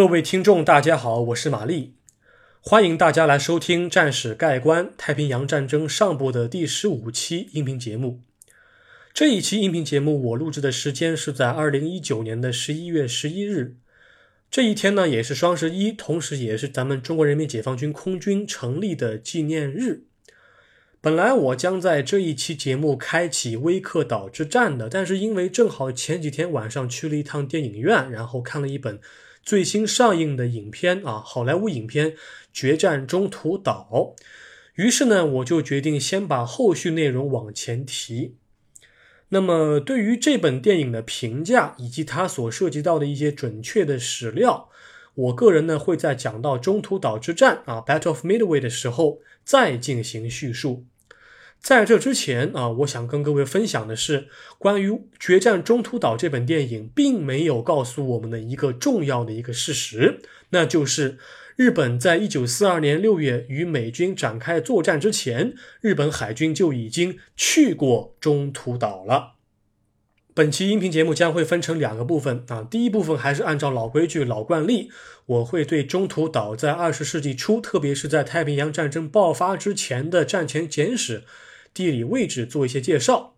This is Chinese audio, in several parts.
各位听众，大家好，我是玛丽，欢迎大家来收听《战史概观：太平洋战争上部》的第十五期音频节目。这一期音频节目我录制的时间是在二零一九年的十一月十一日，这一天呢也是双十一，同时也是咱们中国人民解放军空军成立的纪念日。本来我将在这一期节目开启威克岛之战的，但是因为正好前几天晚上去了一趟电影院，然后看了一本最新上映的影片啊，好莱坞影片《决战中途岛》，于是呢，我就决定先把后续内容往前提。那么，对于这本电影的评价以及它所涉及到的一些准确的史料，我个人呢会在讲到中途岛之战啊 （Battle of Midway） 的时候再进行叙述。在这之前啊，我想跟各位分享的是关于《决战中途岛》这本电影并没有告诉我们的一个重要的一个事实，那就是日本在一九四二年六月与美军展开作战之前，日本海军就已经去过中途岛了。本期音频节目将会分成两个部分啊，第一部分还是按照老规矩、老惯例，我会对中途岛在二十世纪初，特别是在太平洋战争爆发之前的战前简史。地理位置做一些介绍。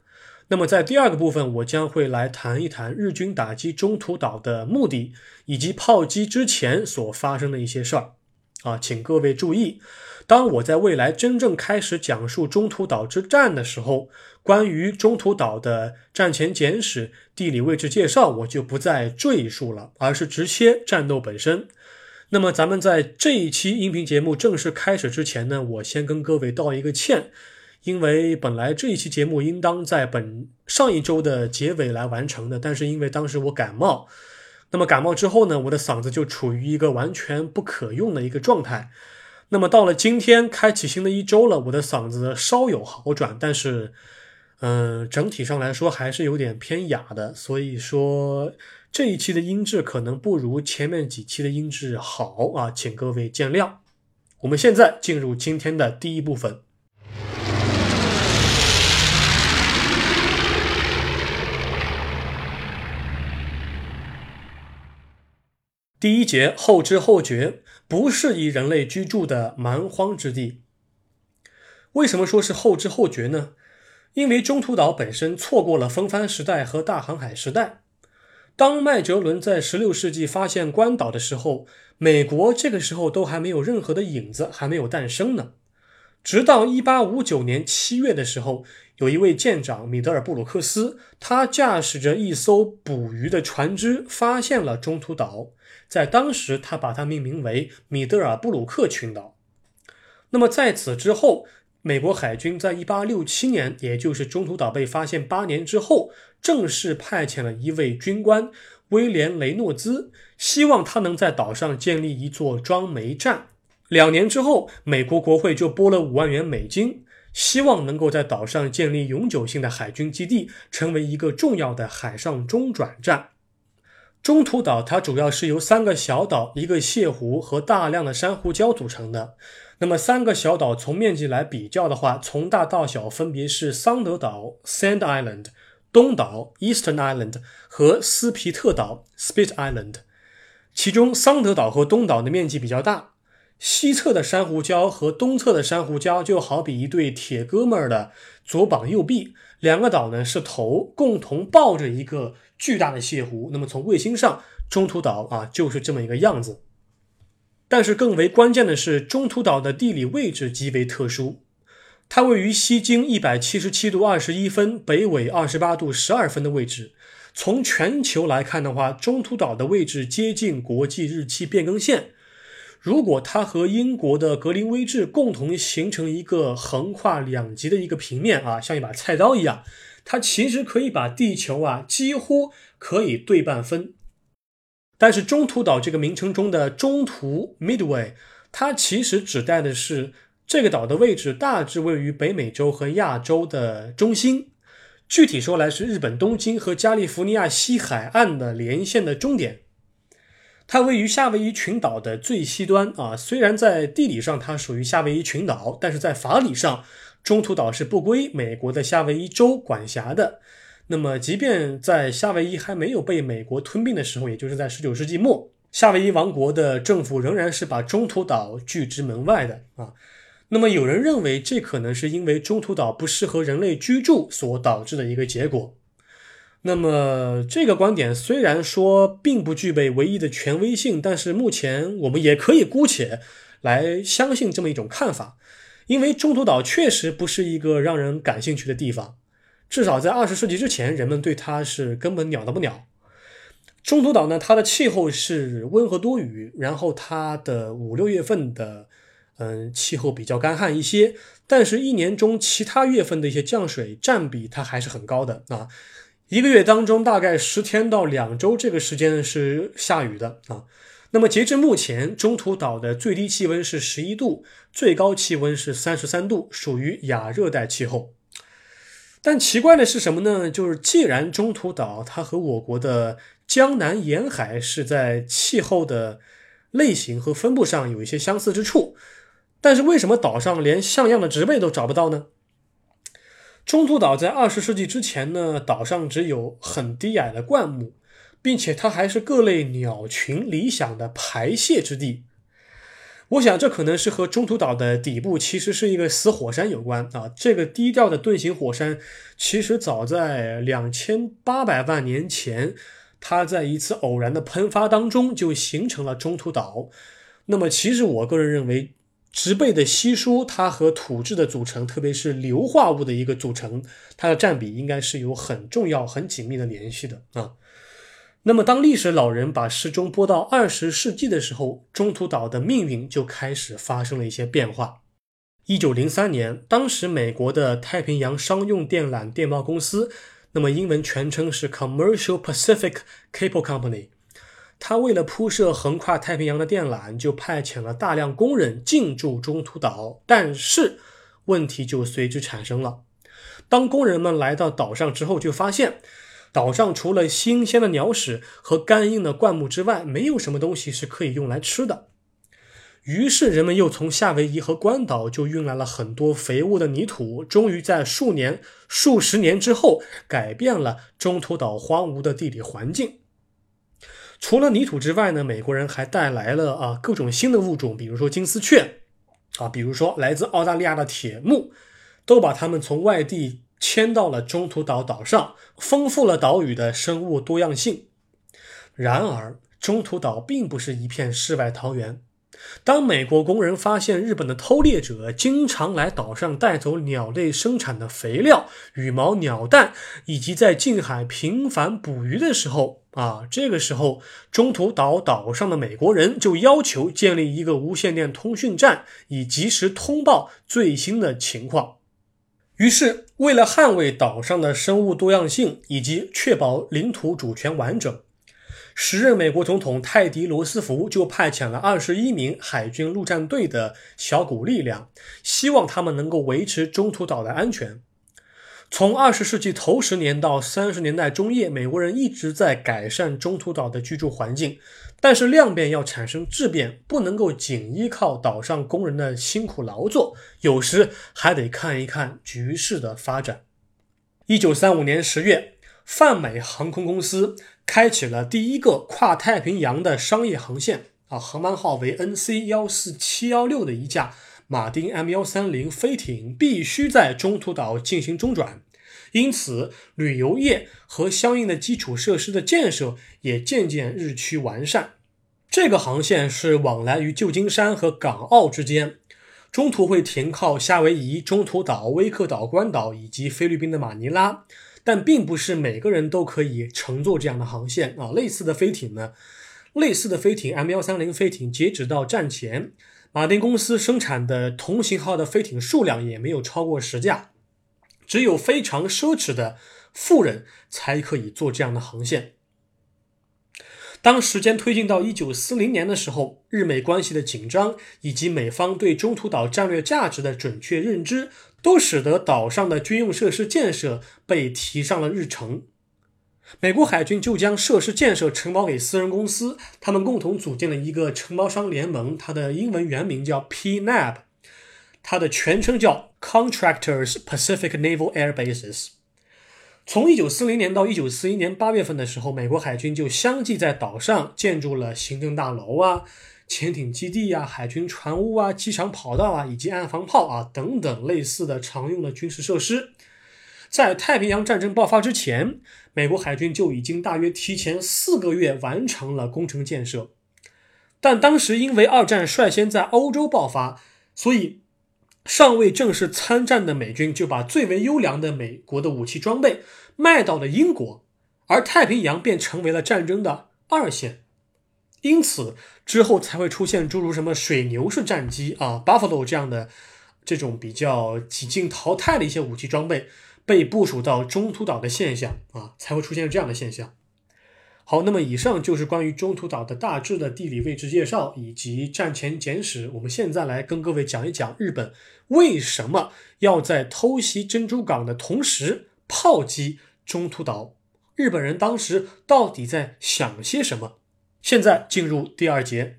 那么，在第二个部分，我将会来谈一谈日军打击中途岛的目的，以及炮击之前所发生的一些事儿。啊，请各位注意，当我在未来真正开始讲述中途岛之战的时候，关于中途岛的战前简史、地理位置介绍，我就不再赘述了，而是直接战斗本身。那么，咱们在这一期音频节目正式开始之前呢，我先跟各位道一个歉。因为本来这一期节目应当在本上一周的结尾来完成的，但是因为当时我感冒，那么感冒之后呢，我的嗓子就处于一个完全不可用的一个状态。那么到了今天开启新的一周了，我的嗓子稍有好转，但是，嗯，整体上来说还是有点偏哑的。所以说这一期的音质可能不如前面几期的音质好啊，请各位见谅。我们现在进入今天的第一部分。第一节后知后觉，不适宜人类居住的蛮荒之地。为什么说是后知后觉呢？因为中途岛本身错过了风帆时代和大航海时代。当麦哲伦在16世纪发现关岛的时候，美国这个时候都还没有任何的影子，还没有诞生呢。直到1859年7月的时候，有一位舰长米德尔布鲁克斯，他驾驶着一艘捕鱼的船只，发现了中途岛。在当时，他把它命名为米德尔布鲁克群岛。那么在此之后，美国海军在1867年，也就是中途岛被发现八年之后，正式派遣了一位军官威廉雷诺兹，希望他能在岛上建立一座装煤站。两年之后，美国国会就拨了五万元美金，希望能够在岛上建立永久性的海军基地，成为一个重要的海上中转站。中途岛它主要是由三个小岛、一个泻湖和大量的珊瑚礁组成的。那么三个小岛从面积来比较的话，从大到小分别是桑德岛 （Sand Island）、东岛 （Eastern Island） 和斯皮特岛 （Spit Island）。其中桑德岛和东岛的面积比较大，西侧的珊瑚礁和东侧的珊瑚礁就好比一对铁哥们儿的左膀右臂，两个岛呢是头，共同抱着一个。巨大的泻湖，那么从卫星上，中途岛啊就是这么一个样子。但是更为关键的是，中途岛的地理位置极为特殊，它位于西经一百七十七度二十一分，北纬二十八度十二分的位置。从全球来看的话，中途岛的位置接近国际日期变更线。如果它和英国的格林威治共同形成一个横跨两极的一个平面啊，像一把菜刀一样。它其实可以把地球啊几乎可以对半分，但是中途岛这个名称中的中途 （Midway），它其实指代的是这个岛的位置大致位于北美洲和亚洲的中心，具体说来是日本东京和加利福尼亚西海岸的连线的终点。它位于夏威夷群岛的最西端啊，虽然在地理上它属于夏威夷群岛，但是在法理上。中途岛是不归美国的夏威夷州管辖的。那么，即便在夏威夷还没有被美国吞并的时候，也就是在19世纪末，夏威夷王国的政府仍然是把中途岛拒之门外的啊。那么有人认为，这可能是因为中途岛不适合人类居住所导致的一个结果。那么这个观点虽然说并不具备唯一的权威性，但是目前我们也可以姑且来相信这么一种看法，因为中途岛确实不是一个让人感兴趣的地方，至少在二十世纪之前，人们对它是根本鸟都不鸟。中途岛呢，它的气候是温和多雨，然后它的五六月份的嗯气候比较干旱一些，但是一年中其他月份的一些降水占比它还是很高的啊。一个月当中，大概十天到两周这个时间是下雨的啊。那么截至目前，中途岛的最低气温是十一度，最高气温是三十三度，属于亚热带气候。但奇怪的是什么呢？就是既然中途岛它和我国的江南沿海是在气候的类型和分布上有一些相似之处，但是为什么岛上连像样的植被都找不到呢？中途岛在二十世纪之前呢，岛上只有很低矮的灌木，并且它还是各类鸟群理想的排泄之地。我想这可能是和中途岛的底部其实是一个死火山有关啊。这个低调的盾形火山，其实早在两千八百万年前，它在一次偶然的喷发当中就形成了中途岛。那么，其实我个人认为。植被的稀疏，它和土质的组成，特别是硫化物的一个组成，它的占比应该是有很重要、很紧密的联系的啊。那么，当历史老人把时钟拨到二十世纪的时候，中途岛的命运就开始发生了一些变化。一九零三年，当时美国的太平洋商用电缆电报公司，那么英文全称是 Commercial Pacific Cable Company。他为了铺设横跨太平洋的电缆，就派遣了大量工人进驻中途岛。但是问题就随之产生了。当工人们来到岛上之后，就发现岛上除了新鲜的鸟屎和干硬的灌木之外，没有什么东西是可以用来吃的。于是人们又从夏威夷和关岛就运来了很多肥沃的泥土，终于在数年、数十年之后，改变了中途岛荒芜的地理环境。除了泥土之外呢，美国人还带来了啊各种新的物种，比如说金丝雀，啊，比如说来自澳大利亚的铁木，都把它们从外地迁到了中途岛岛上，丰富了岛屿的生物多样性。然而，中途岛并不是一片世外桃源。当美国工人发现日本的偷猎者经常来岛上带走鸟类生产的肥料、羽毛、鸟蛋，以及在近海频繁捕鱼的时候，啊，这个时候中途岛岛上的美国人就要求建立一个无线电通讯站，以及时通报最新的情况。于是，为了捍卫岛上的生物多样性以及确保领土主权完整。时任美国总统泰迪·罗斯福就派遣了二十一名海军陆战队的小股力量，希望他们能够维持中途岛的安全。从二十世纪头十年到三十年代中叶，美国人一直在改善中途岛的居住环境，但是量变要产生质变，不能够仅依靠岛上工人的辛苦劳作，有时还得看一看局势的发展。一九三五年十月，泛美航空公司。开启了第一个跨太平洋的商业航线啊，航班号为 NC 幺四七幺六的一架马丁 M 幺三零飞艇必须在中途岛进行中转，因此旅游业和相应的基础设施的建设也渐渐日趋完善。这个航线是往来于旧金山和港澳之间，中途会停靠夏威夷、中途岛、威克岛、关岛以及菲律宾的马尼拉。但并不是每个人都可以乘坐这样的航线啊。类似的飞艇呢，类似的飞艇 M 幺三零飞艇，截止到战前，马丁公司生产的同型号的飞艇数量也没有超过十架，只有非常奢侈的富人才可以做这样的航线。当时间推进到一九四零年的时候，日美关系的紧张以及美方对中途岛战略价值的准确认知。都使得岛上的军用设施建设被提上了日程。美国海军就将设施建设承包给私人公司，他们共同组建了一个承包商联盟，它的英文原名叫 PNAB，它的全称叫 Contractors Pacific Naval Air Bases。从一九四零年到一九四一年八月份的时候，美国海军就相继在岛上建筑了行政大楼啊、潜艇基地啊、海军船坞啊、机场跑道啊以及岸防炮啊等等类似的常用的军事设施。在太平洋战争爆发之前，美国海军就已经大约提前四个月完成了工程建设。但当时因为二战率先在欧洲爆发，所以。尚未正式参战的美军就把最为优良的美国的武器装备卖到了英国，而太平洋便成为了战争的二线。因此之后才会出现诸如什么水牛式战机啊、Buffalo 这样的这种比较几近淘汰的一些武器装备被部署到中途岛的现象啊，才会出现这样的现象。好，那么以上就是关于中途岛的大致的地理位置介绍以及战前简史。我们现在来跟各位讲一讲日本为什么要在偷袭珍珠港的同时炮击中途岛？日本人当时到底在想些什么？现在进入第二节。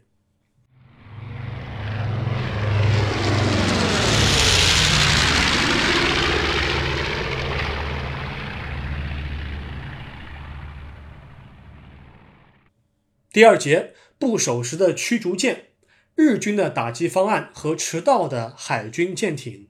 第二节不守时的驱逐舰，日军的打击方案和迟到的海军舰艇。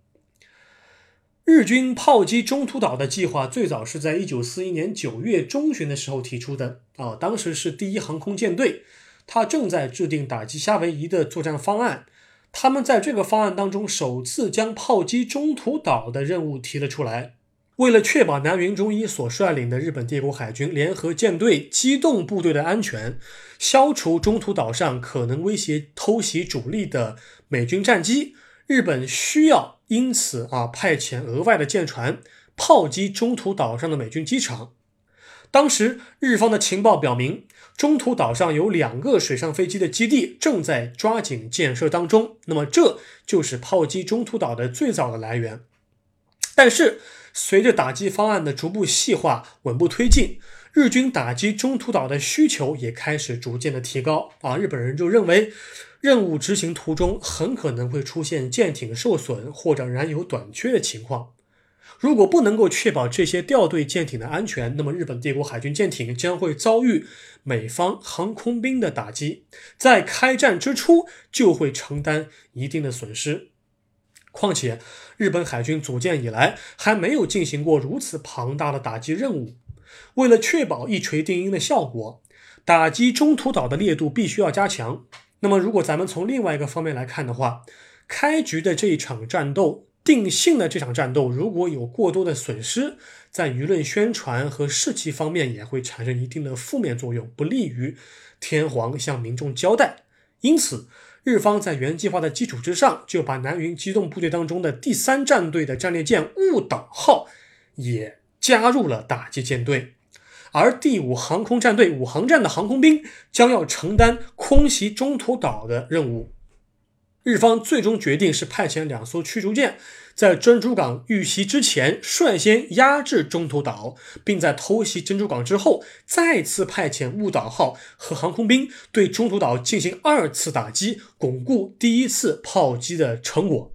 日军炮击中途岛的计划最早是在一九四一年九月中旬的时候提出的啊，当时是第一航空舰队，他正在制定打击夏威夷的作战方案。他们在这个方案当中首次将炮击中途岛的任务提了出来。为了确保南云忠一所率领的日本帝国海军联合舰队机动部队的安全，消除中途岛上可能威胁偷袭主力的美军战机，日本需要因此啊派遣额外的舰船炮击中途岛上的美军机场。当时日方的情报表明，中途岛上有两个水上飞机的基地正在抓紧建设当中，那么这就是炮击中途岛的最早的来源。但是。随着打击方案的逐步细化、稳步推进，日军打击中途岛的需求也开始逐渐的提高。啊，日本人就认为，任务执行途中很可能会出现舰艇受损或者燃油短缺的情况。如果不能够确保这些掉队舰艇的安全，那么日本帝国海军舰艇将会遭遇美方航空兵的打击，在开战之初就会承担一定的损失。况且，日本海军组建以来还没有进行过如此庞大的打击任务。为了确保一锤定音的效果，打击中途岛的烈度必须要加强。那么，如果咱们从另外一个方面来看的话，开局的这一场战斗，定性的这场战斗，如果有过多的损失，在舆论宣传和士气方面也会产生一定的负面作用，不利于天皇向民众交代。因此。日方在原计划的基础之上，就把南云机动部队当中的第三战队的战列舰雾岛号也加入了打击舰队，而第五航空战队武航站的航空兵将要承担空袭中途岛的任务。日方最终决定是派遣两艘驱逐舰，在珍珠港遇袭之前率先压制中途岛，并在偷袭珍珠港之后再次派遣雾岛号和航空兵对中途岛进行二次打击，巩固第一次炮击的成果。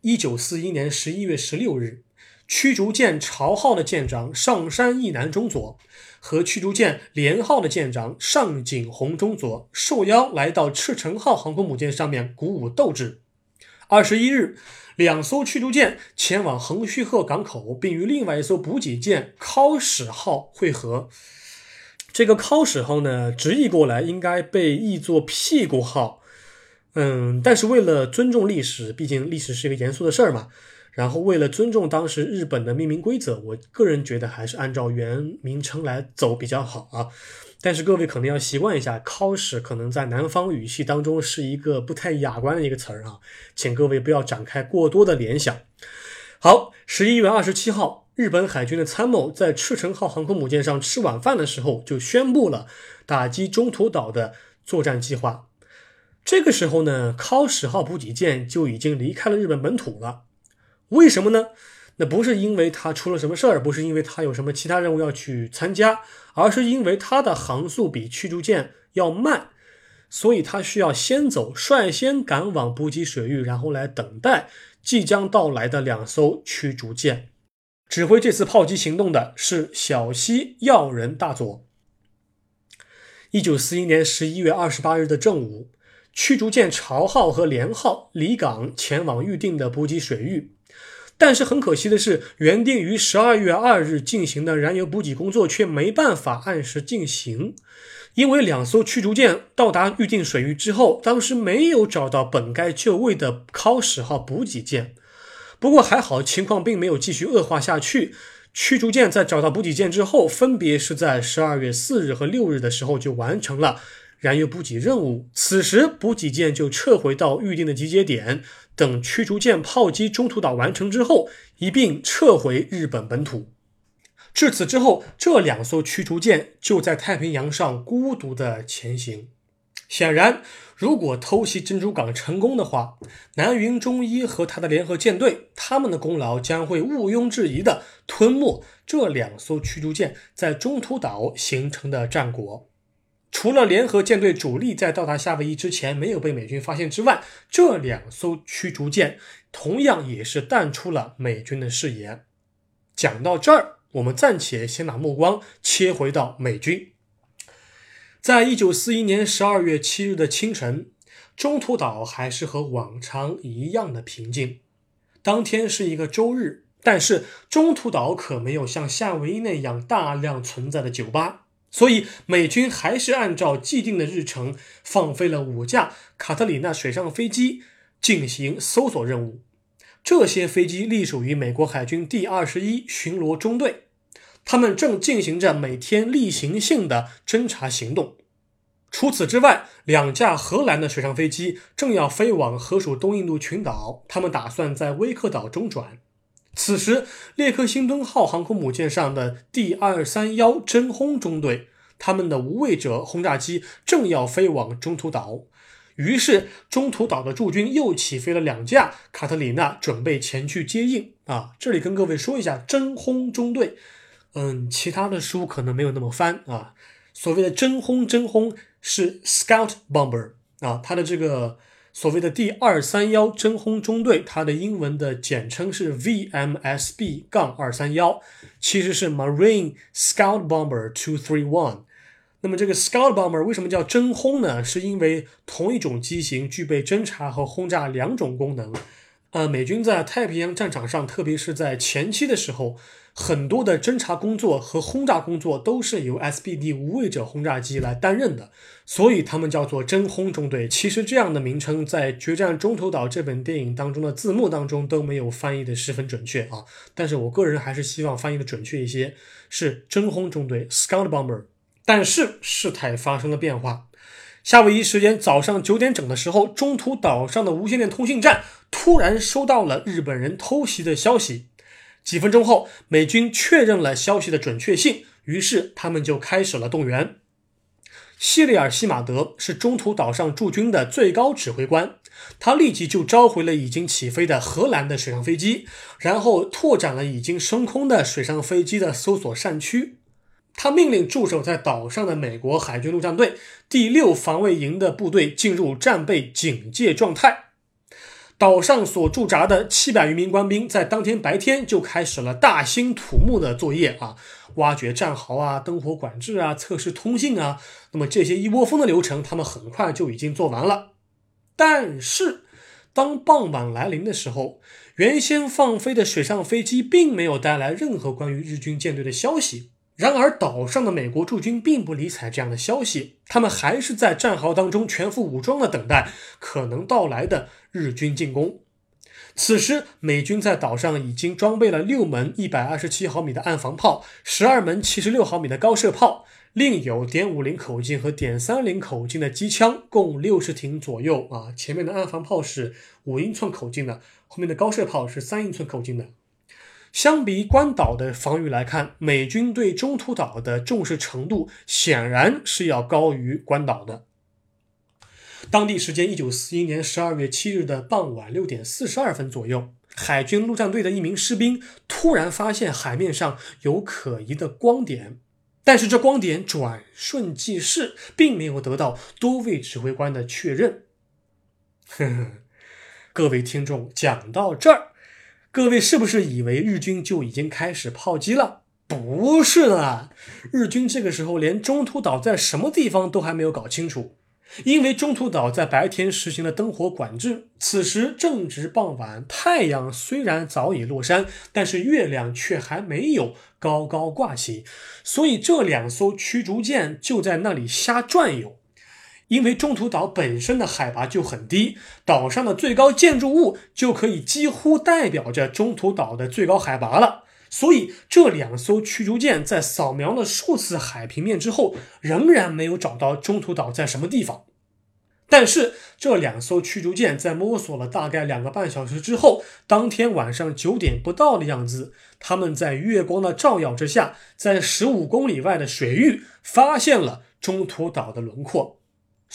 一九四一年十一月十六日。驱逐舰朝号的舰长上山义南中佐和驱逐舰连号的舰长上井宏中佐受邀来到赤城号航空母舰上面鼓舞斗志。二十一日，两艘驱逐舰前往横须贺港口，并与另外一艘补给舰尻矢号会合。这个尻矢号呢，直译过来应该被译作屁股号。嗯，但是为了尊重历史，毕竟历史是一个严肃的事儿嘛。然后，为了尊重当时日本的命名规则，我个人觉得还是按照原名称来走比较好啊。但是各位可能要习惯一下，尻矢可能在南方语系当中是一个不太雅观的一个词儿啊，请各位不要展开过多的联想。好，十一月二十七号，日本海军的参谋在赤城号航空母舰上吃晚饭的时候，就宣布了打击中途岛的作战计划。这个时候呢，尻矢号补给舰就已经离开了日本本土了。为什么呢？那不是因为他出了什么事儿，不是因为他有什么其他任务要去参加，而是因为他的航速比驱逐舰要慢，所以他需要先走，率先赶往补给水域，然后来等待即将到来的两艘驱逐舰。指挥这次炮击行动的是小西要人大佐。一九四一年十一月二十八日的正午，驱逐舰朝号和连号离港前往预定的补给水域。但是很可惜的是，原定于十二月二日进行的燃油补给工作却没办法按时进行，因为两艘驱逐舰到达预定水域之后，当时没有找到本该就位的考史号补给舰。不过还好，情况并没有继续恶化下去。驱逐舰在找到补给舰之后，分别是在十二月四日和六日的时候就完成了燃油补给任务。此时，补给舰就撤回到预定的集结点。等驱逐舰炮击中途岛完成之后，一并撤回日本本土。至此之后，这两艘驱逐舰就在太平洋上孤独的前行。显然，如果偷袭珍珠港成功的话，南云忠一和他的联合舰队，他们的功劳将会毋庸置疑地吞没这两艘驱逐舰在中途岛形成的战果。除了联合舰队主力在到达夏威夷之前没有被美军发现之外，这两艘驱逐舰同样也是淡出了美军的视野。讲到这儿，我们暂且先把目光切回到美军。在一九四一年十二月七日的清晨，中途岛还是和往常一样的平静。当天是一个周日，但是中途岛可没有像夏威夷那样大量存在的酒吧。所以，美军还是按照既定的日程，放飞了五架卡特里娜水上飞机进行搜索任务。这些飞机隶属于美国海军第二十一巡逻中队，他们正进行着每天例行性的侦察行动。除此之外，两架荷兰的水上飞机正要飞往河属东印度群岛，他们打算在威克岛中转。此时，列克星敦号航空母舰上的第二三幺真轰中队，他们的无畏者轰炸机正要飞往中途岛，于是中途岛的驻军又起飞了两架卡特里娜，准备前去接应。啊，这里跟各位说一下，真轰中队，嗯，其他的书可能没有那么翻啊。所谓的真轰，真轰是 Scout Bomber 啊，它的这个。所谓的第二三幺真轰中队，它的英文的简称是 VMSB 杠二三幺，其实是 Marine Scout Bomber Two Three One。那么这个 Scout Bomber 为什么叫真轰呢？是因为同一种机型具备侦察和轰炸两种功能。呃，美军在太平洋战场上，特别是在前期的时候，很多的侦察工作和轰炸工作都是由 SBD 无畏者轰炸机来担任的，所以他们叫做真轰中队。其实这样的名称在《决战中途岛》这本电影当中的字幕当中都没有翻译的十分准确啊。但是我个人还是希望翻译的准确一些，是真轰中队 （Scout Bomber）。但是事态发生了变化。夏威夷时间早上九点整的时候，中途岛上的无线电通信站突然收到了日本人偷袭的消息。几分钟后，美军确认了消息的准确性，于是他们就开始了动员。希里尔西马德是中途岛上驻军的最高指挥官，他立即就召回了已经起飞的荷兰的水上飞机，然后拓展了已经升空的水上飞机的搜索扇区。他命令驻守在岛上的美国海军陆战队第六防卫营的部队进入战备警戒状态。岛上所驻扎的七百余名官兵在当天白天就开始了大兴土木的作业啊，挖掘战壕啊，灯火管制啊，测试通信啊。那么这些一窝蜂的流程，他们很快就已经做完了。但是，当傍晚来临的时候，原先放飞的水上飞机并没有带来任何关于日军舰队的消息。然而，岛上的美国驻军并不理睬这样的消息，他们还是在战壕当中全副武装的等待可能到来的日军进攻。此时，美军在岛上已经装备了六门一百二十七毫米的岸防炮，十二门七十六毫米的高射炮，另有点五零口径和点三零口径的机枪，共六十挺左右。啊，前面的岸防炮是五英寸口径的，后面的高射炮是三英寸口径的。相比关岛的防御来看，美军对中途岛的重视程度显然是要高于关岛的。当地时间一九四一年十二月七日的傍晚六点四十二分左右，海军陆战队的一名士兵突然发现海面上有可疑的光点，但是这光点转瞬即逝，并没有得到多位指挥官的确认。呵呵，各位听众，讲到这儿。各位是不是以为日军就已经开始炮击了？不是的，日军这个时候连中途岛在什么地方都还没有搞清楚。因为中途岛在白天实行了灯火管制，此时正值傍晚，太阳虽然早已落山，但是月亮却还没有高高挂起，所以这两艘驱逐舰就在那里瞎转悠。因为中途岛本身的海拔就很低，岛上的最高建筑物就可以几乎代表着中途岛的最高海拔了。所以，这两艘驱逐舰在扫描了数次海平面之后，仍然没有找到中途岛在什么地方。但是，这两艘驱逐舰在摸索了大概两个半小时之后，当天晚上九点不到的样子，他们在月光的照耀之下，在十五公里外的水域发现了中途岛的轮廓。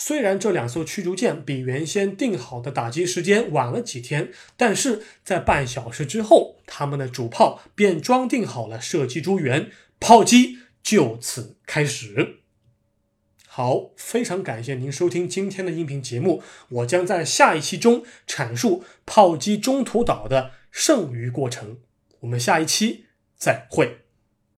虽然这两艘驱逐舰比原先定好的打击时间晚了几天，但是在半小时之后，他们的主炮便装订好了射击诸元，炮击就此开始。好，非常感谢您收听今天的音频节目，我将在下一期中阐述炮击中途岛的剩余过程。我们下一期再会。